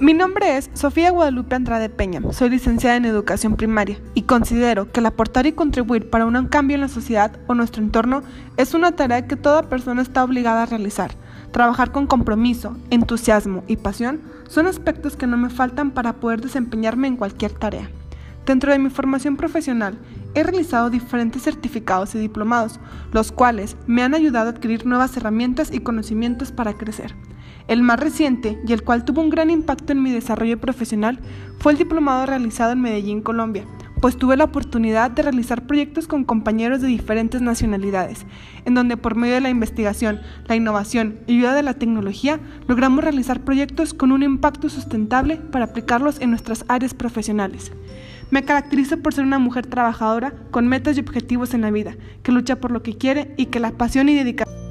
Mi nombre es Sofía Guadalupe Andrade Peña, soy licenciada en educación primaria y considero que el aportar y contribuir para un cambio en la sociedad o nuestro entorno es una tarea que toda persona está obligada a realizar. Trabajar con compromiso, entusiasmo y pasión son aspectos que no me faltan para poder desempeñarme en cualquier tarea. Dentro de mi formación profesional, he realizado diferentes certificados y diplomados, los cuales me han ayudado a adquirir nuevas herramientas y conocimientos para crecer. El más reciente, y el cual tuvo un gran impacto en mi desarrollo profesional, fue el diplomado realizado en Medellín, Colombia, pues tuve la oportunidad de realizar proyectos con compañeros de diferentes nacionalidades, en donde por medio de la investigación, la innovación y ayuda de la tecnología logramos realizar proyectos con un impacto sustentable para aplicarlos en nuestras áreas profesionales. Me caracterizo por ser una mujer trabajadora con metas y objetivos en la vida, que lucha por lo que quiere y que la pasión y dedicación